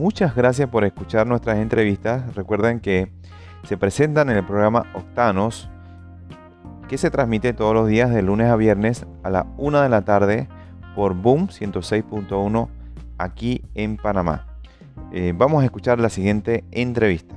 muchas gracias por escuchar nuestras entrevistas. Recuerden que se presentan en el programa Octanos, que se transmite todos los días de lunes a viernes a la 1 de la tarde por Boom 106.1 aquí en Panamá. Eh, vamos a escuchar la siguiente entrevista.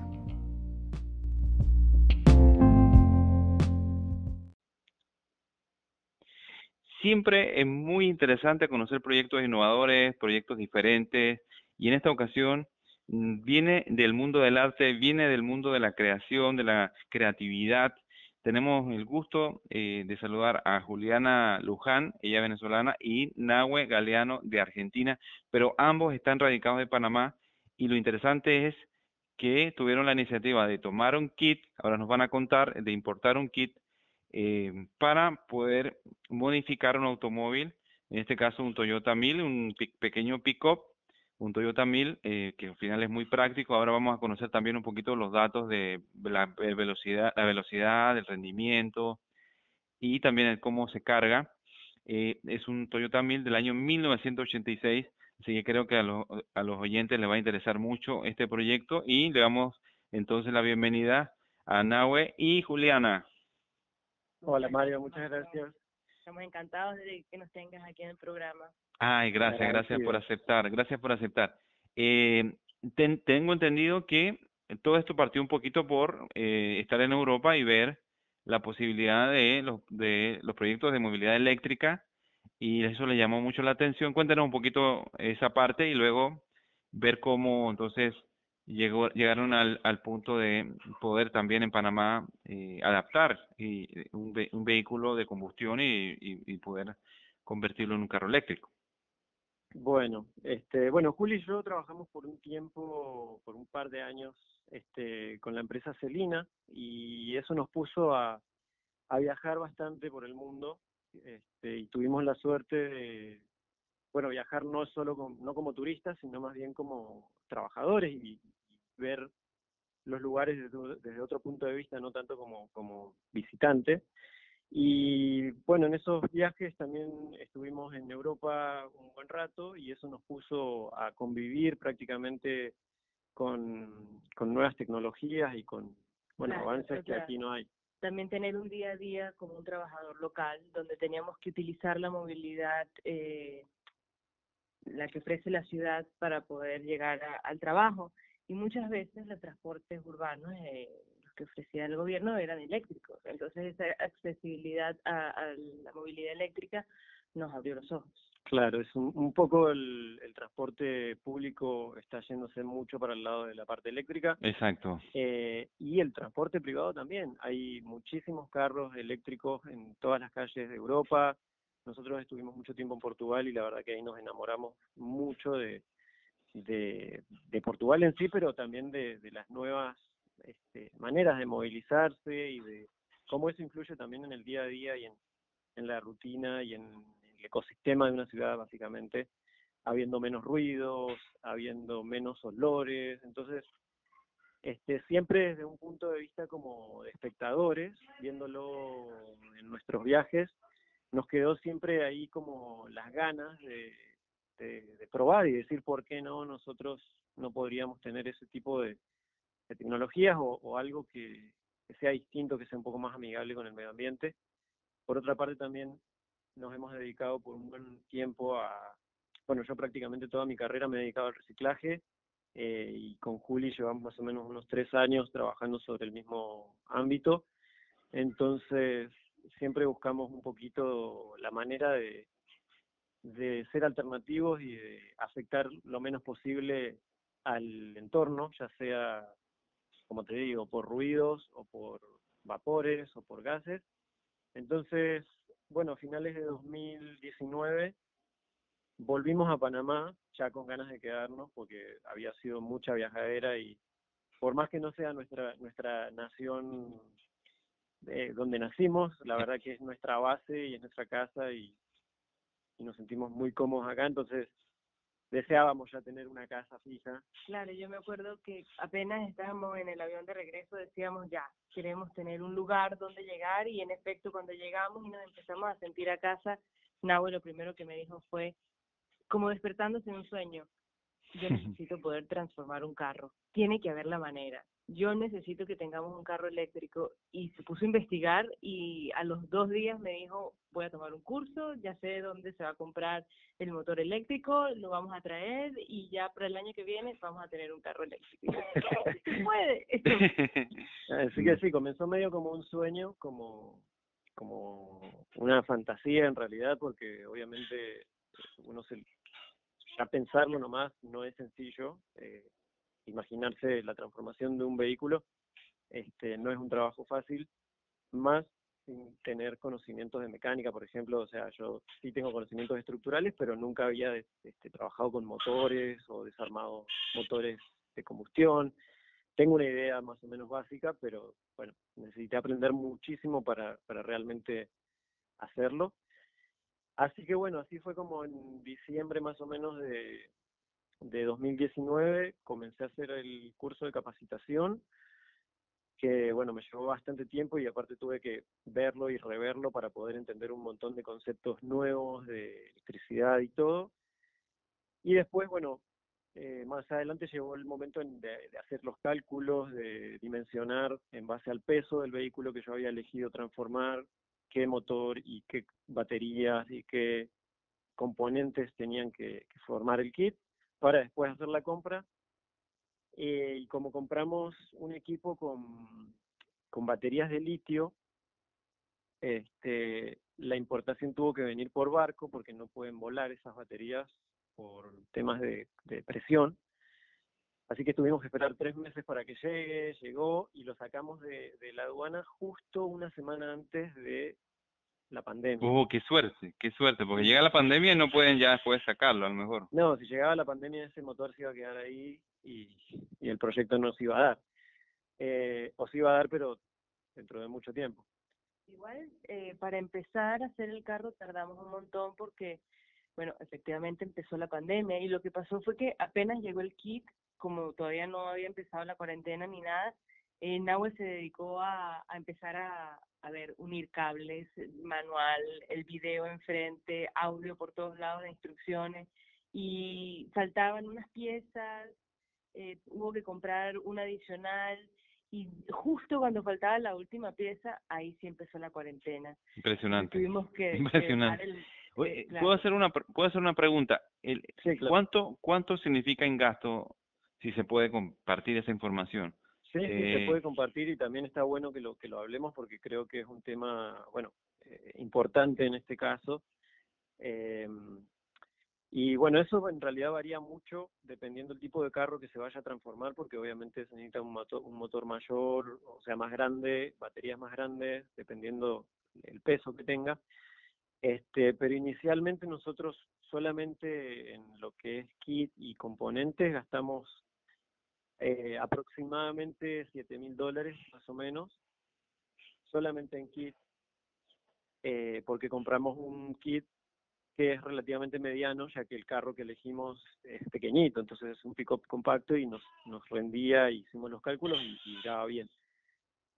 Siempre es muy interesante conocer proyectos innovadores, proyectos diferentes, y en esta ocasión mm, viene del mundo del arte, viene del mundo de la creación, de la creatividad. Tenemos el gusto eh, de saludar a Juliana Luján, ella venezolana, y Nahue Galeano de Argentina, pero ambos están radicados en Panamá y lo interesante es que tuvieron la iniciativa de tomar un kit, ahora nos van a contar, de importar un kit eh, para poder modificar un automóvil, en este caso un Toyota 1000, un pequeño pick-up, un Toyota 1000 eh, que al final es muy práctico. Ahora vamos a conocer también un poquito los datos de la velocidad, la velocidad, del rendimiento y también cómo se carga. Eh, es un Toyota 1000 del año 1986, así que creo que a, a los oyentes les va a interesar mucho este proyecto y le damos entonces la bienvenida a Nahue y Juliana. Hola Mario, muchas gracias. Estamos encantados de que nos tengas aquí en el programa. Ay, gracias, gracias por aceptar, gracias por aceptar. Eh, tengo entendido que todo esto partió un poquito por eh, estar en Europa y ver la posibilidad de los, de los proyectos de movilidad eléctrica y eso le llamó mucho la atención. Cuéntanos un poquito esa parte y luego ver cómo entonces llegó, llegaron al, al punto de poder también en Panamá eh, adaptar y, un, un, vehículo de combustión y, y, poder convertirlo en un carro eléctrico. Bueno, este, bueno, Juli y yo trabajamos por un tiempo, por un par de años, este, con la empresa Celina y eso nos puso a, viajar bastante por el mundo este, y tuvimos la suerte de, bueno, viajar no solo no como turistas, sino más bien como trabajadores y, ver los lugares desde, otro punto de vista, no tanto como, como visitante. Y bueno, en esos viajes también estuvimos en Europa un buen rato y eso nos puso a convivir prácticamente con, con nuevas tecnologías y con bueno, avances que aquí no hay. También tener un día a día como un trabajador local, donde teníamos que utilizar la movilidad eh, la que ofrece la ciudad para poder llegar al trabajo y muchas veces los transportes urbanos eh, que ofrecía el gobierno eran eléctricos. Entonces esa accesibilidad a, la movilidad eléctrica nos abrió los ojos. Claro, es un, un poco el, el, transporte público está yéndose mucho para el lado de la parte eléctrica. Exacto. Eh, y el transporte privado también. Hay muchísimos carros eléctricos en todas las calles de Europa. Nosotros estuvimos mucho tiempo en Portugal y la verdad que ahí nos enamoramos mucho de, de, de Portugal en sí, pero también de, de las nuevas este, maneras de movilizarse y de cómo eso influye también en el día a día y en, en la rutina y en el ecosistema de una ciudad, básicamente, habiendo menos ruidos, habiendo menos olores, entonces este, siempre desde un punto de vista como de espectadores, viéndolo en nuestros viajes, nos quedó siempre ahí como las ganas de, de, probar y decir por qué no nosotros no podríamos tener ese tipo de, tecnologías o, algo que, sea distinto, que sea un poco más amigable con el medio ambiente. Por otra parte también nos hemos dedicado por un buen tiempo a, bueno, yo prácticamente toda mi carrera me he dedicado al reciclaje eh, y con Juli llevamos más o menos unos tres años trabajando sobre el mismo ámbito. Entonces, siempre buscamos un poquito la manera de, de ser alternativos y de afectar lo menos posible al entorno, ya sea, como te digo, por ruidos o por vapores o por gases. Entonces, bueno, finales de 2019 volvimos a Panamá ya con ganas de quedarnos porque había sido mucha viajadera y por más que no sea nuestra nuestra nación eh, donde nacimos, la verdad que es nuestra base y es nuestra casa y y nos sentimos muy cómodos acá, entonces deseábamos ya tener una casa fija. Claro, yo me acuerdo que apenas estábamos en el avión de regreso decíamos ya, queremos tener un lugar donde llegar y en efecto cuando llegamos y nos empezamos a sentir a casa, Nahue lo primero que me dijo fue como despertándose en un sueño. Yo necesito poder transformar un carro. Tiene que haber la manera. Yo necesito que tengamos un carro eléctrico. Y se puso a investigar y a los dos días me dijo, voy a tomar un curso, ya sé dónde se va a comprar el motor eléctrico, lo vamos a traer y ya para el año que viene vamos a tener un carro eléctrico. ¿Qué puede? Así que sí, comenzó medio como un sueño, como como una fantasía en realidad, porque obviamente uno se, ya pensarlo nomás no es sencillo. Eh, imaginarse la transformación de un vehículo este, no es un trabajo fácil, más sin tener conocimientos de mecánica, por ejemplo, o sea, yo sí tengo conocimientos estructurales, pero nunca había este, trabajado con motores o desarmado motores de combustión. Tengo una idea más o menos básica, pero bueno, necesité aprender muchísimo para, para realmente hacerlo. Así que bueno, así fue como en diciembre más o menos de, de 2019 comencé a hacer el curso de capacitación, que bueno, me llevó bastante tiempo y aparte tuve que verlo y reverlo para poder entender un montón de conceptos nuevos de electricidad y todo. Y después, bueno, eh, más adelante llegó el momento de, hacer los cálculos, de dimensionar en base al peso del vehículo que yo había elegido transformar, qué motor y qué baterías y qué componentes tenían que, formar el kit para después hacer la compra. Eh, y como compramos un equipo con, con baterías de litio, este, la importación tuvo que venir por barco porque no pueden volar esas baterías por temas de presión. Así que tuvimos que esperar tres meses para que llegue, llegó y lo sacamos de, la aduana justo una semana antes de la pandemia. Oh, qué suerte, qué suerte, porque llega la pandemia y no pueden ya después sacarlo, a lo mejor. No, si llegaba la pandemia ese motor se iba a quedar ahí y, el proyecto no se iba a dar. Eh, o se iba a dar, pero dentro de mucho tiempo. Igual, eh, para empezar a hacer el carro tardamos un montón porque, bueno, efectivamente empezó la pandemia y lo que pasó fue que apenas llegó el kit, como todavía no había empezado la cuarentena ni nada, eh, Nahue se dedicó a, a empezar a, a, ver, unir cables, manual, el video enfrente, audio por todos lados de instrucciones, y faltaban unas piezas, eh, hubo que comprar una adicional, y justo cuando faltaba la última pieza, ahí sí empezó la cuarentena. Impresionante. tuvimos que... Impresionante. Eh, ¿Puedo, hacer una, ¿Puedo hacer una pregunta? El, ¿cuánto, ¿Cuánto significa en gasto si se puede compartir esa información. Sí, sí, se eh, puede compartir y también está bueno que lo que lo hablemos porque creo que es un tema, bueno, eh, importante en este caso. Eh, y bueno, eso en realidad varía mucho dependiendo del tipo de carro que se vaya a transformar, porque obviamente se necesita un motor, un motor mayor, o sea, más grande, baterías más grandes, dependiendo el peso que tenga. Este, pero inicialmente nosotros solamente en lo que es kit y componentes gastamos eh, aproximadamente 7 mil dólares más o menos, solamente en kit, eh, porque compramos un kit que es relativamente mediano, ya que el carro que elegimos es pequeñito, entonces es un pick-up compacto y nos, nos rendía, hicimos los cálculos y, y daba bien.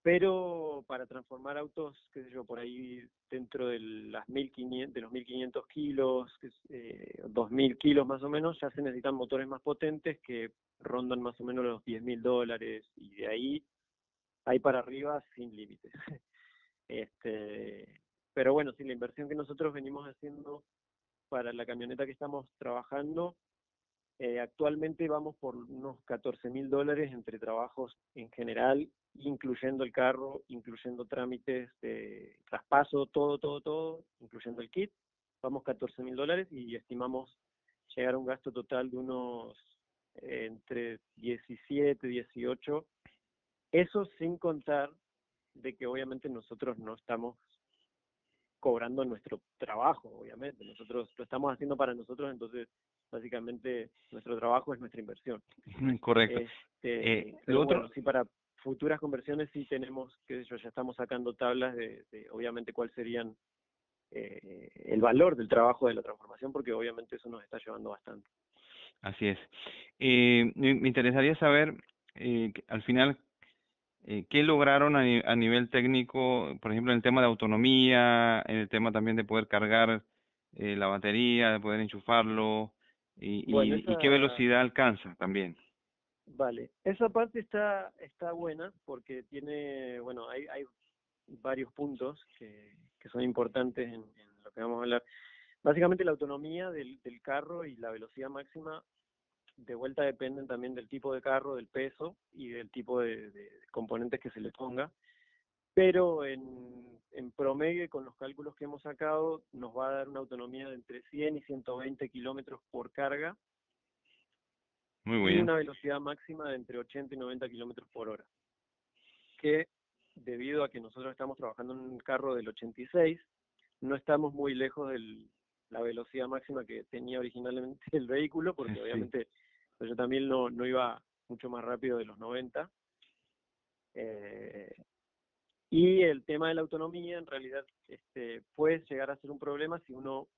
Pero para transformar autos, qué sé yo, por ahí dentro de, las 1500, de los 1500 kilos, eh, 2000 kilos más o menos, ya se necesitan motores más potentes que rondan más o menos los 10 mil dólares y de ahí, ahí para arriba sin límites. este, pero bueno, sí, la inversión que nosotros venimos haciendo para la camioneta que estamos trabajando, eh, actualmente vamos por unos 14 mil dólares entre trabajos en general, incluyendo el carro, incluyendo trámites de traspaso, todo, todo, todo, incluyendo el kit. Vamos 14 mil dólares y estimamos llegar a un gasto total de unos entre 17, 18, eso sin contar de que obviamente nosotros no estamos cobrando nuestro trabajo, obviamente, nosotros lo estamos haciendo para nosotros, entonces básicamente nuestro trabajo es nuestra inversión. Correcto. Este, eh, lo otro... sí para futuras conversiones sí tenemos, que yo ya estamos sacando tablas de, obviamente cuál serían eh, el valor del trabajo de la transformación, porque obviamente eso nos está llevando bastante. Así es. Eh, me interesaría saber, eh, al final, eh, ¿qué lograron a, a, nivel técnico, por ejemplo, en el tema de autonomía, en el tema también de poder cargar eh, la batería, de poder enchufarlo? Y, y, qué velocidad alcanza también. Vale, esa parte está está buena porque tiene, bueno, hay, hay varios puntos que, que son importantes en, lo que vamos a hablar. Básicamente la autonomía del, del carro y la velocidad máxima de vuelta dependen también del tipo de carro, del peso y del tipo de, de componentes que se le ponga. Pero en, en promedio, con los cálculos que hemos sacado, nos va a dar una autonomía de entre 100 y 120 kilómetros por carga muy Y una velocidad máxima de entre 80 y 90 kilómetros por hora. Que debido a que nosotros estamos trabajando en un carro del 86, no estamos muy lejos de la velocidad máxima que tenía originalmente el vehículo, porque obviamente pues, yo también no, no iba mucho más rápido de los 90. Eh, y el tema de la autonomía en realidad este, puede llegar a ser un problema si uno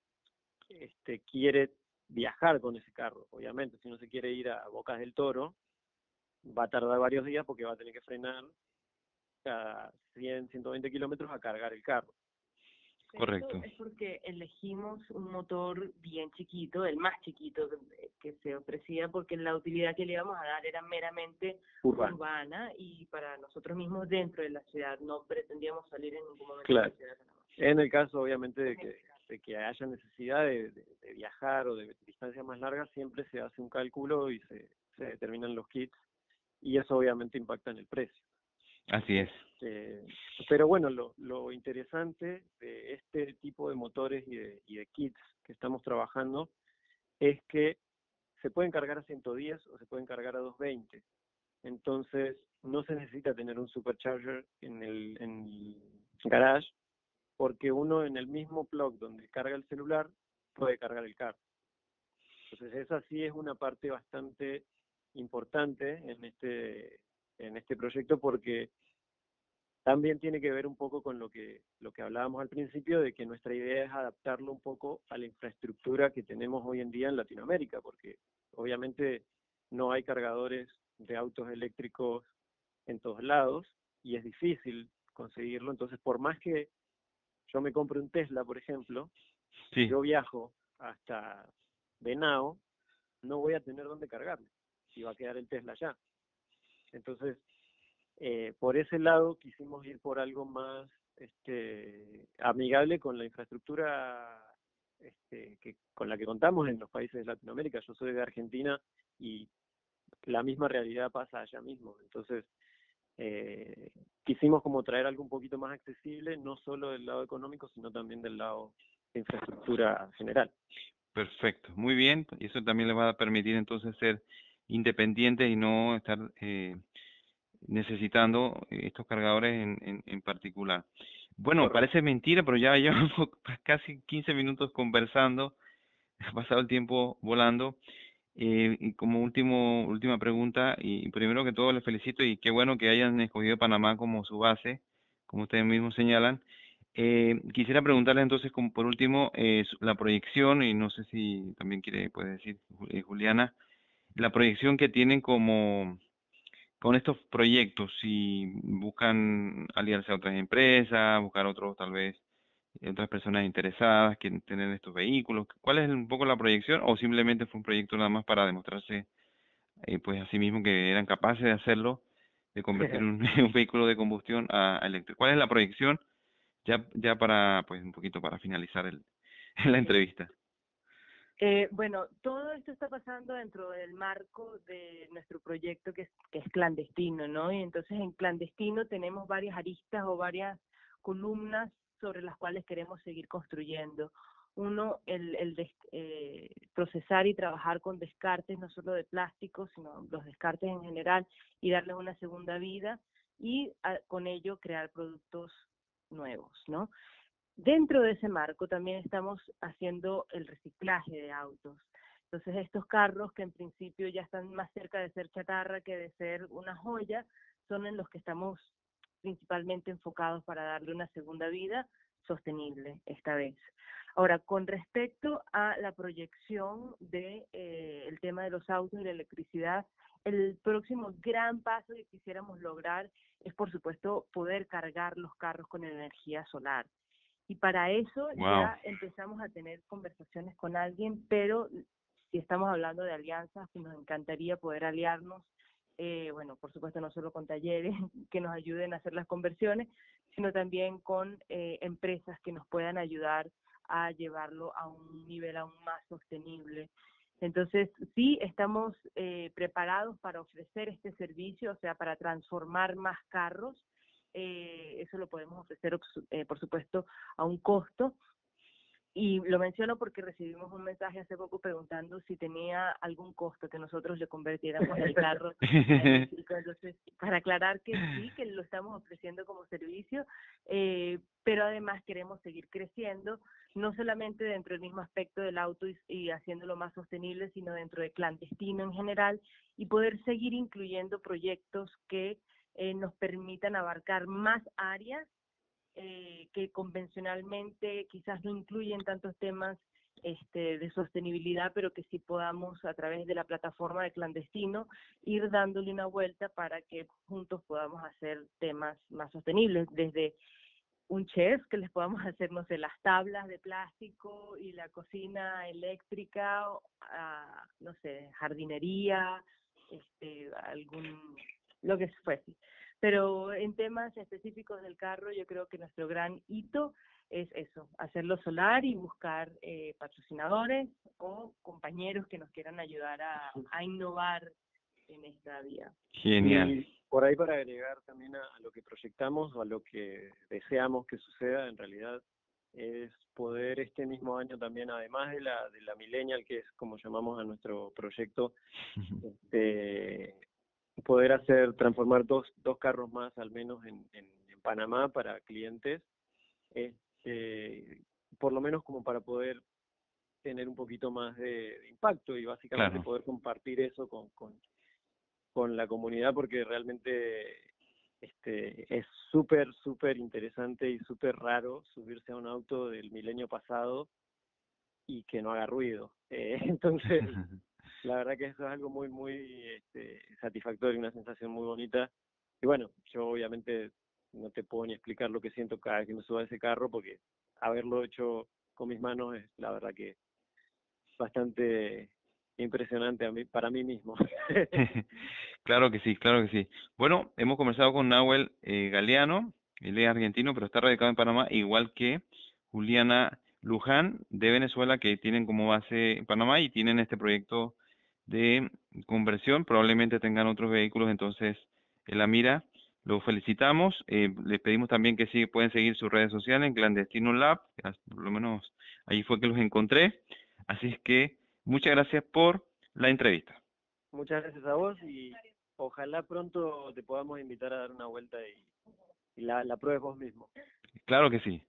este, quiere viajar con ese carro. Obviamente, si uno se quiere ir a Bocas del Toro, va a tardar varios días porque va a tener que frenar cada 100, 120 kilómetros a cargar el carro. Correcto. es porque elegimos un motor bien chiquito, el más chiquito que se ofrecía, porque la utilidad que le íbamos a dar era meramente urbana, y para nosotros mismos dentro de la ciudad no pretendíamos salir en ningún momento de la ciudad. En el caso, obviamente, de que de que haya necesidad de, viajar o de distancias más largas, siempre se hace un cálculo y se, se determinan los kits y eso obviamente impacta en el precio. Así es. Eh, pero bueno, lo, interesante de este tipo de motores y de, y de kits que estamos trabajando es que se pueden cargar a 110 o se pueden cargar a 220. Entonces, no se necesita tener un supercharger en el, en el garage porque uno en el mismo plug donde carga el celular puede cargar el carro. Entonces esa sí es una parte bastante importante en este en este proyecto porque también tiene que ver un poco con lo que lo que hablábamos al principio de que nuestra idea es adaptarlo un poco a la infraestructura que tenemos hoy en día en Latinoamérica, porque obviamente no hay cargadores de autos eléctricos en todos lados y es difícil conseguirlo, entonces por más que yo me compro un Tesla, por ejemplo, sí. yo viajo hasta Venao, no voy a tener dónde cargarme, si va a quedar el Tesla allá. Entonces, eh, por ese lado quisimos ir por algo más este, amigable con la infraestructura este, con la que contamos en los países de Latinoamérica. Yo soy de Argentina y la misma realidad pasa allá mismo. Entonces, eh, quisimos como traer algo un poquito más accesible, no solo del lado económico, sino también del lado de infraestructura general. Perfecto, muy bien, y eso también le va a permitir entonces ser independiente y no estar eh, necesitando estos cargadores en, en, particular. Bueno, parece mentira, pero ya llevamos casi 15 minutos conversando, ha pasado el tiempo volando. Eh, y como último, última pregunta, y primero que todo les felicito y qué bueno que hayan escogido Panamá como su base, como ustedes mismos señalan. Eh, quisiera preguntarles entonces, como por último, eh, la proyección, y no sé si también quiere, puede decir eh, Juliana, la proyección que tienen como con estos proyectos, si buscan aliarse a otras empresas, buscar otros tal vez otras personas interesadas que tener estos vehículos? ¿Cuál es un poco la proyección o simplemente fue un proyecto nada más para demostrarse eh, pues a sí mismo que eran capaces de hacerlo, de convertir un, un vehículo de combustión a, eléctrico? ¿Cuál es la proyección ya ya para pues un poquito para finalizar el, la entrevista? Eh, bueno, todo esto está pasando dentro del marco de nuestro proyecto que es, clandestino, ¿no? Y entonces en clandestino tenemos varias aristas o varias columnas sobre las cuales queremos seguir construyendo. Uno, el, el eh, procesar y trabajar con descartes, no solo de plástico, sino los descartes en general, y darles una segunda vida, y ah, con ello crear productos nuevos, ¿no? Dentro de ese marco también estamos haciendo el reciclaje de autos. Entonces estos carros que en principio ya están más cerca de ser chatarra que de ser una joya, son en los que estamos principalmente enfocados para darle una segunda vida sostenible esta vez. Ahora, con respecto a la proyección de eh, tema de los autos y la electricidad, el próximo gran paso que quisiéramos lograr es, por supuesto, poder cargar los carros con energía solar. Y para eso ya empezamos a tener conversaciones con alguien, pero si estamos hablando de alianzas, pues nos encantaría poder aliarnos, eh, bueno, por supuesto no solo con talleres que nos ayuden a hacer las conversiones, sino también con eh, empresas que nos puedan ayudar a llevarlo a un nivel aún más sostenible. Entonces, sí, estamos eh, preparados para ofrecer este servicio, o sea, para transformar más carros. Eh, eso lo podemos ofrecer, eh, por supuesto, a un costo, y lo menciono porque recibimos un mensaje hace poco preguntando si tenía algún costo que nosotros le convirtiéramos el carro. Entonces, para aclarar que sí, que lo estamos ofreciendo como servicio, eh, pero además queremos seguir creciendo, no solamente dentro del mismo aspecto del auto y, y haciéndolo más sostenible, sino dentro de clandestino en general y poder seguir incluyendo proyectos que eh, nos permitan abarcar más áreas eh, que convencionalmente quizás no incluyen tantos temas este, de sostenibilidad, pero que sí podamos a través de la plataforma de clandestino ir dándole una vuelta para que juntos podamos hacer temas más sostenibles, desde un chef que les podamos hacer, no sé, las tablas de plástico y la cocina eléctrica, a, no sé, jardinería, este, algún, lo que fuese. Pero en temas específicos del carro, yo creo que nuestro gran hito es eso, hacerlo solar y buscar eh, patrocinadores o compañeros que nos quieran ayudar a, a innovar en esta vía. Genial. Y por ahí para agregar también a, a, lo que proyectamos o a lo que deseamos que suceda, en realidad es poder este mismo año también, además de la, de la Millennial, que es como llamamos a nuestro proyecto, este, poder hacer, transformar dos, dos carros más al menos en, en, en Panamá para clientes, este, por lo menos como para poder tener un poquito más de, de impacto y básicamente claro. poder compartir eso con, con, con la comunidad porque realmente este es súper, súper interesante y súper raro subirse a un auto del milenio pasado y que no haga ruido. Eh, entonces, la verdad que eso es algo muy, muy este, satisfactorio, una sensación muy bonita. Y bueno, yo obviamente no te puedo ni explicar lo que siento cada vez que me subo a ese carro, porque haberlo hecho con mis manos es la verdad que bastante impresionante a mí, para mí mismo. claro que sí, claro que sí. Bueno, hemos conversado con Nahuel eh, Galeano, él es argentino, pero está radicado en Panamá, igual que Juliana Luján de Venezuela, que tienen como base en Panamá y tienen este proyecto de conversión, probablemente tengan otros vehículos entonces en la mira. Los felicitamos, eh, les pedimos también que sí, pueden seguir sus redes sociales en Clandestino Lab, por lo menos ahí fue que los encontré. Así es que muchas gracias por la entrevista. Muchas gracias a vos y ojalá pronto te podamos invitar a dar una vuelta y, y la, la pruebes vos mismo. Claro que sí.